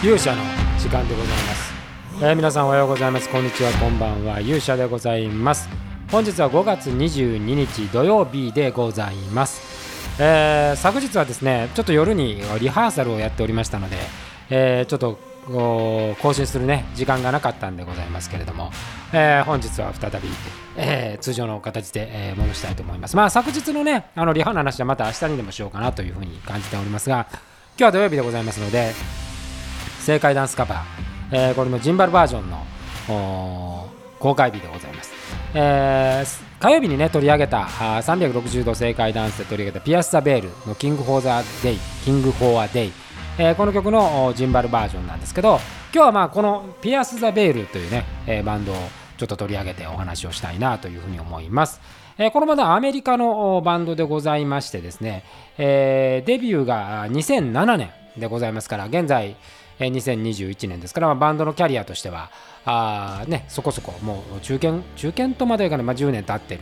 勇者の時間でございます、えー皆さんおはようございます。こんにちはこんばんは。勇者でございます。本日は5月22日土曜日でございます、えー昨日はですねちょっと夜にリハーサルをやっておりましたので、えーちょっと更新するね時間がなかったんでございますけれども、えー本日は再び、えー通常の形で、えー戻したいと思います。まあ昨日のねあのリハの話はまた明日にでもしようかなというふうに感じておりますが今日は土曜日でございますので正解ダンスカバー、えーこれのジンバルバージョンの公開日でございます、えー火曜日にね取り上げたあ360度正解ダンスで取り上げたピアス・ザ・ベールのキング・フォー・ザ・デイキング・フォー・ア・デイ、えーこの曲のジンバルバージョンなんですけど今日はまあこのピアス・ザ・ベールというね、えーバンドをちょっと取り上げてお話をしたいなというふうに思います。えこのバンドはアメリカのバンドでございましてですね、えデビューが2007年でございますから現在え2021年ですから、まあ、バンドのキャリアとしてはあ、ね、そこそこもう中堅中堅とまでいかない、まあ、10年経ってる、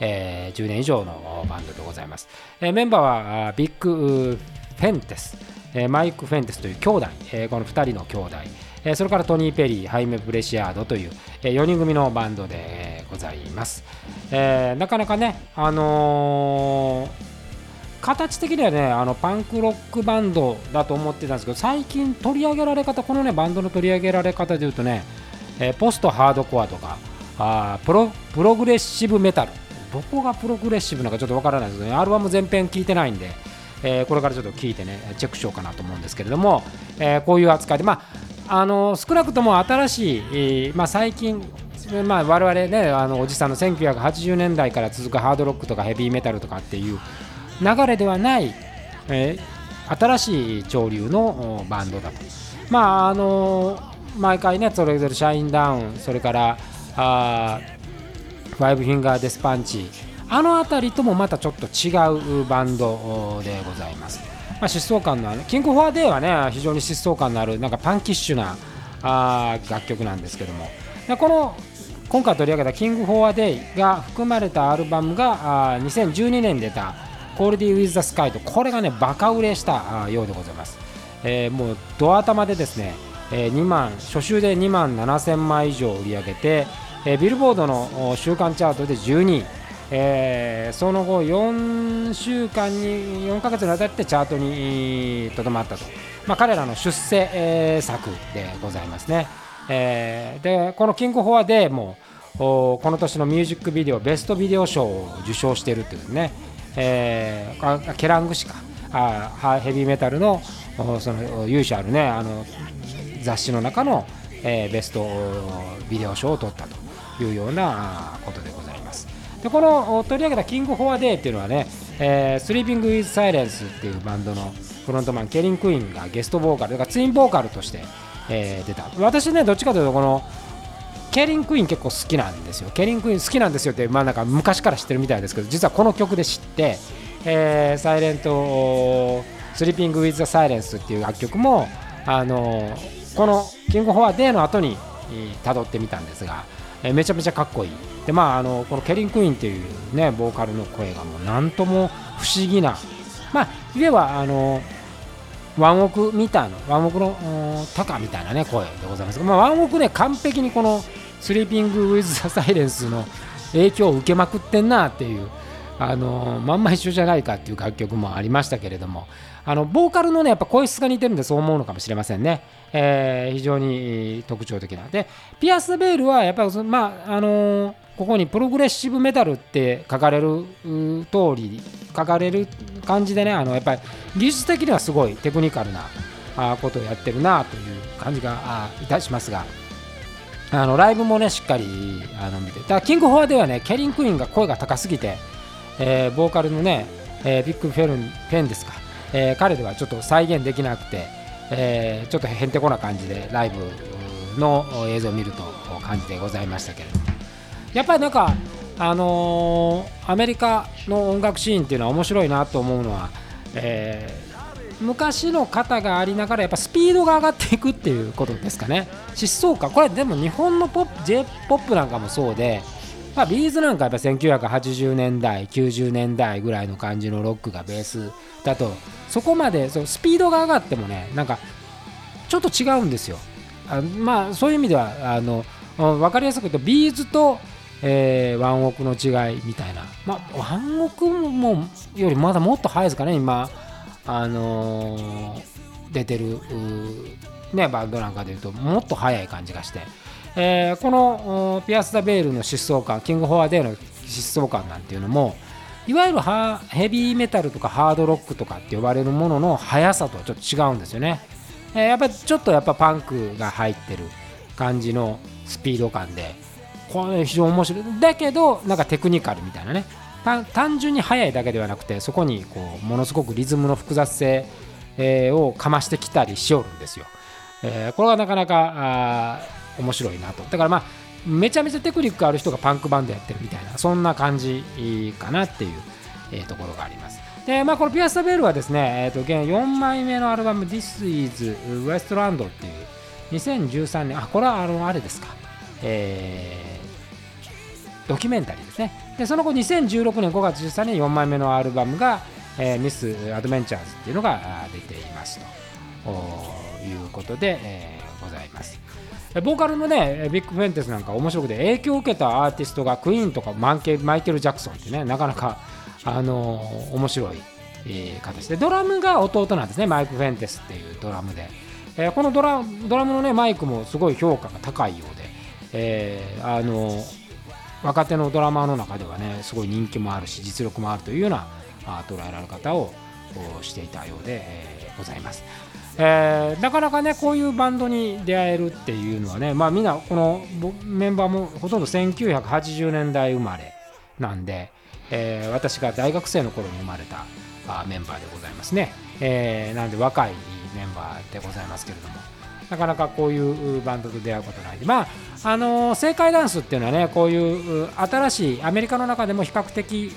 えー10年以上のバンドでございます、えーメンバーはビッグフェンテス、えマイク・フェンテスという兄弟、えこの2人の兄弟えそれからトニー・ペリー、ハイメ・プレシアードという、え4人組のバンドでございます。えなかなかね、あのー形的にはねあのパンクロックバンドだと思ってたんですけど最近取り上げられ方このねバンドの取り上げられ方でいうとね、えーポストハードコアとかあプロプログレッシブメタル。どこがプログレッシブなのかちょっとわからないですけどね。アルバム全編聞いてないんで、えーこれからちょっと聞いてねチェックしようかなと思うんですけれども、えーこういう扱いでまああの少なくとも新しい、まあ、最近まあ、我々ねあのおじさんの1980年代から続くハードロックとかヘビーメタルとかっていう流れではない、えー新しい潮流のバンドだと。まああの毎回ねそれぞれシャインダウンそれからあファイブフィンガーデスパンチあの辺りともまたちょっと違うバンドでございます。まあ、疾走感のあるキング・フォア・デーはね非常に疾走感のあるなんかパンキッシュなあ楽曲なんですけどもでこの今回取り上げた「キング・フォア・デイ」が含まれたアルバムがあ2012年出た「コライド・ウィズ・ザ・スカイ」とこれがねバカ売れしたようでございます、えーもうど頭でですね、えー2万初週で2万7000枚以上売り上げて、えービルボードの週間チャートで12位。えーその後4週間に4ヶ月にわたってチャートにとどまったと、まあ、彼らの出世、えー作でございますね、えーでこの「キング・フォア・デーも」おこの年のミュージックビデオベストビデオ賞を受賞しているというね、えーケラング誌かあヘビーメタルのおその雄であるねあの雑誌の中の、えーベストビデオ賞を取ったというようなことでございます。でこの取り上げた「キング・フォア・デー」っていうのはね「えー、スリーピング・ウィズ・サイレンス」っていうバンドのフロントマンケリン・クインがゲストボーカルだからツインボーカルとして、えー出た私ねどっちかというとこのケリン・クイン結構好きなんですよ。ケリン・クイン好きなんですよって、まあ、なんか昔から知ってるみたいですけど実はこの曲で知って「えーサイレント・スリーピング・ウィズ・ザ・サイレンス」っていう楽曲もあのこの「キング・フォア・デー」の後にたどってみたんですが、えめちゃめちゃかっこいい。でまああのこのケリン・クインっていうねボーカルの声がもうなんとも不思議なまあいわばあのワンオクみたいなワンオクのタカみたいなね声でございますが、まあ、ワンオクね完璧にこのスリーピング・ウィズ・ザ・サイレンスの影響を受けまくってんなっていうあのまんま一緒じゃないかっていう楽曲もありましたけれどもあのボーカルのねやっぱ声質が似てるんでそう思うのかもしれませんね、えー非常に特徴的な。でピアス・ベールはやっぱりまああのここにプログレッシブメタルって書かれる通り書かれる感じでねあのやっぱり技術的にはすごいテクニカルなことをやってるなという感じがいたしますが。あのライブもねしっかりあの見て。だキング・フォアではねケリン・クイーンが声が高すぎて、えーボーカルのね、えービッグ・フェルンフェンですか、えー彼ではちょっと再現できなくて、えーちょっとへんてこな感じでライブの映像を見ると感じでございましたけれども。やっぱりなんかあのーアメリカの音楽シーンっていうのは面白いなと思うのは、え昔の型がありながらやっぱスピードが上がっていくっていうことですかね。疾走感。これでも日本のポップ j p o p なんかもそうで、まあ、ビーズなんかやっぱ1980年代90年代ぐらいの感じのロックがベースだと。そこまでそうスピードが上がってもねなんかちょっと違うんですよ。あまあそういう意味ではあの分かりやすく言うとビーズと、えー、ワンオクの違いみたいな、まあ、ワンオクもよりまだもっと早いですかね今。あのー、出てるね、バンドなんかでいうともっと早い感じがして、えー、このピアス・ザ・ベールの疾走感キング・フォア・デーの疾走感なんていうのもいわゆるヘビーメタルとかハードロックとかって呼ばれるものの速さとはちょっと違うんですよね、えー、やっぱちょっとやっぱパンクが入ってる感じのスピード感でこれ非常に面白い。だけどなんかテクニカルみたいなね。単純に速いだけではなくてそこにこうものすごくリズムの複雑性、え、をかましてきたりしおるんですよ、えー、これはなかなか面白いなと。だからまあめちゃめちゃテクニックある人がパンクバンドやってるみたいなそんな感じかなっていう、えー、ところがあります。でまあこのピアス・タベールはですね、えー、と現4枚目のアルバム This is Westland っていう2013年あこれはあのあれですか。えー、ドキュメンタリーですね。でその後2016年5月13日に4枚目のアルバムが、えー、ミス・アドベンチャーズっていうのが出ていますと。いうことで、えー、ございます。ボーカルのねビッグ・フェンテスなんか面白くて影響を受けたアーティストがクイーンとかマンケマイケル・ジャクソンってねなかなかあのー、面白い、え、形でドラムが弟なんですね。マイク・フェンテスっていうドラムで、えー、このドラドラムのねマイクもすごい評価が高いようで、えー、あのー若手のドラマーの中ではねすごい人気もあるし実力もあるというような捉えられ方をしていたようで、え、ございます。えー、なかなかねこういうバンドに出会えるっていうのはねまあみんなこのメンバーもほとんど1980年代生まれなんで、えー、私が大学生の頃に生まれたあメンバーでございますね、えー、なので若いメンバーでございますけれどもなかなかこういうバンドと出会うことない。でまああの正解ダンスっていうのはねこういう新しいアメリカの中でも比較的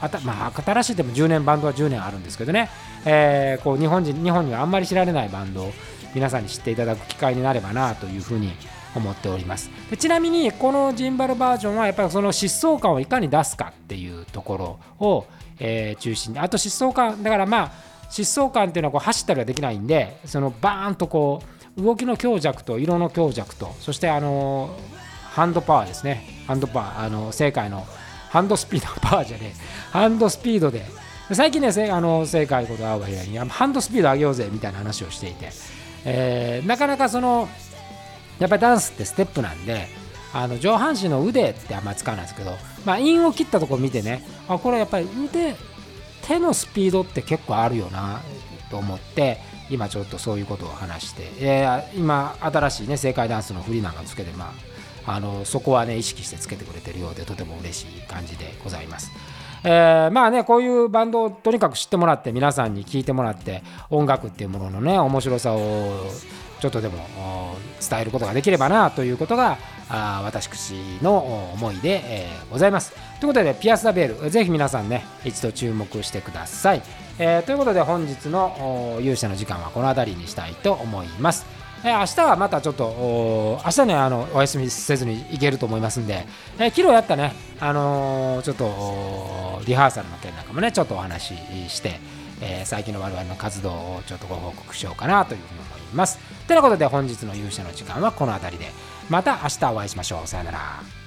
あた、まあ、新しいでも10年バンドは10年あるんですけどね、えー、こう日本人日本にはあんまり知られないバンドを皆さんに知っていただく機会になればなというふうに思っております。でちなみにこのジンバルバージョンはやっぱりその疾走感をいかに出すかっていうところを、えー、中心に。あと疾走感だからまあ疾走感っていうのはこう走ったりはできないんでそのバーンとこう動きの強弱と色の強弱とそしてあのハンドパワーですね。ハンドパワーあの正解のハンドスピードパワーじゃねえ。ハンドスピードで。最近ねあの正解こと会うわけにハンドスピード上げようぜみたいな話をしていて、えー、なかなかそのやっぱりダンスってステップなんであの上半身の腕ってあんま使わないですけど、まあ、インを切ったところ見てねあこれやっぱり腕手のスピードって結構あるよなと思って今ちょっとそういうことを話して、えー、今新しいね正解ダンスの振りなんかつけてまああのそこはね意識してつけてくれてるようでとても嬉しい感じでございます。えー、まあねこういうバンドをとにかく知ってもらって皆さんに聴いてもらって音楽っていうもののね面白さをちょっとでも伝えることができればなということがあ私の思いで、え、ございます。ということでピアス・ダ・ベールぜひ皆さんね一度注目してください。えー、ということで本日の勇者の時間はこの辺りにしたいと思います。えー、明日はまたちょっと明日ねあのお休みせずに行けると思いますんで、えー、昨日やったね、あのー、ちょっとリハーサルの件なんかもねちょっとお話しして、えー、最近の我々の活動をちょっとご報告しようかなというふうに思います。ということで本日の勇者の時間はこの辺りでまた明日お会いしましょう。さよなら。